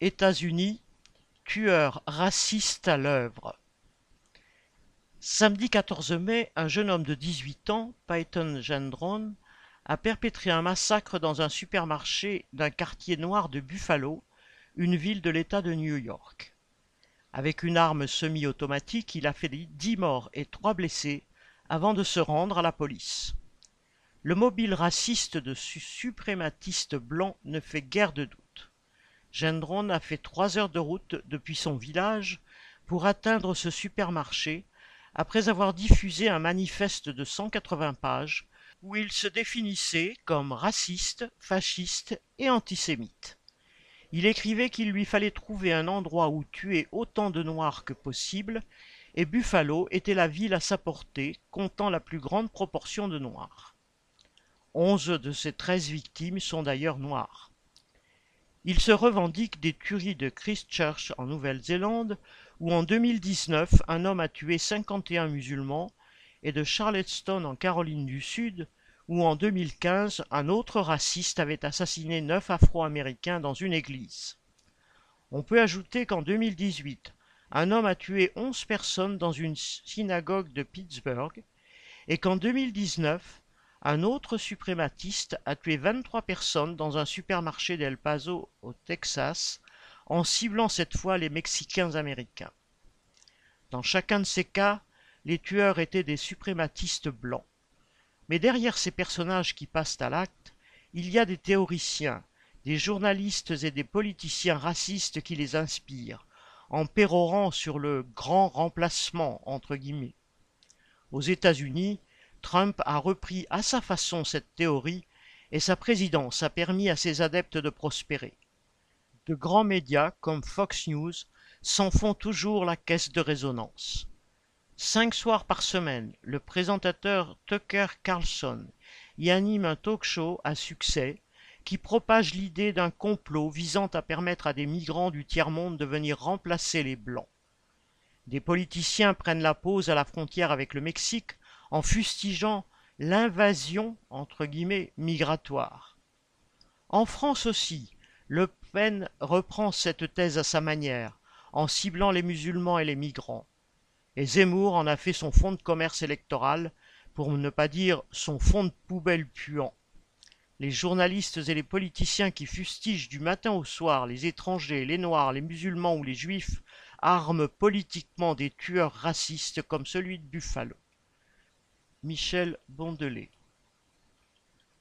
États-Unis, tueur raciste à l'œuvre. Samedi 14 mai, un jeune homme de 18 ans, Peyton Gendron, a perpétré un massacre dans un supermarché d'un quartier noir de Buffalo, une ville de l'État de New York. Avec une arme semi-automatique, il a fait dix morts et trois blessés avant de se rendre à la police. Le mobile raciste de suprématistes blancs ne fait guère de doute. Gendron a fait trois heures de route depuis son village pour atteindre ce supermarché après avoir diffusé un manifeste de 180 pages où il se définissait comme raciste, fasciste et antisémite. Il écrivait qu'il lui fallait trouver un endroit où tuer autant de Noirs que possible, et Buffalo était la ville à sa portée, comptant la plus grande proportion de Noirs. Onze de ses treize victimes sont d'ailleurs noires. Il se revendique des tueries de Christchurch en Nouvelle-Zélande, où en 2019 un homme a tué 51 musulmans, et de Charleston en Caroline du Sud, où en 2015 un autre raciste avait assassiné neuf Afro-Américains dans une église. On peut ajouter qu'en 2018, un homme a tué onze personnes dans une synagogue de Pittsburgh et qu'en 2019, un autre suprématiste a tué 23 personnes dans un supermarché d'El Paso au Texas en ciblant cette fois les Mexicains américains. Dans chacun de ces cas, les tueurs étaient des suprématistes blancs. Mais derrière ces personnages qui passent à l'acte, il y a des théoriciens, des journalistes et des politiciens racistes qui les inspirent, en pérorant sur le grand remplacement entre guillemets. Aux États-Unis, Trump a repris à sa façon cette théorie et sa présidence a permis à ses adeptes de prospérer. De grands médias comme Fox News s'en font toujours la caisse de résonance. Cinq soirs par semaine, le présentateur Tucker Carlson y anime un talk-show à succès qui propage l'idée d'un complot visant à permettre à des migrants du tiers-monde de venir remplacer les Blancs. Des politiciens prennent la pause à la frontière avec le Mexique en fustigeant l'invasion migratoire. En France aussi, Le Pen reprend cette thèse à sa manière, en ciblant les musulmans et les migrants et Zemmour en a fait son fonds de commerce électoral, pour ne pas dire son fonds de poubelle puant. Les journalistes et les politiciens qui fustigent du matin au soir les étrangers, les noirs, les musulmans ou les juifs arment politiquement des tueurs racistes comme celui de Buffalo. Michel Bondelet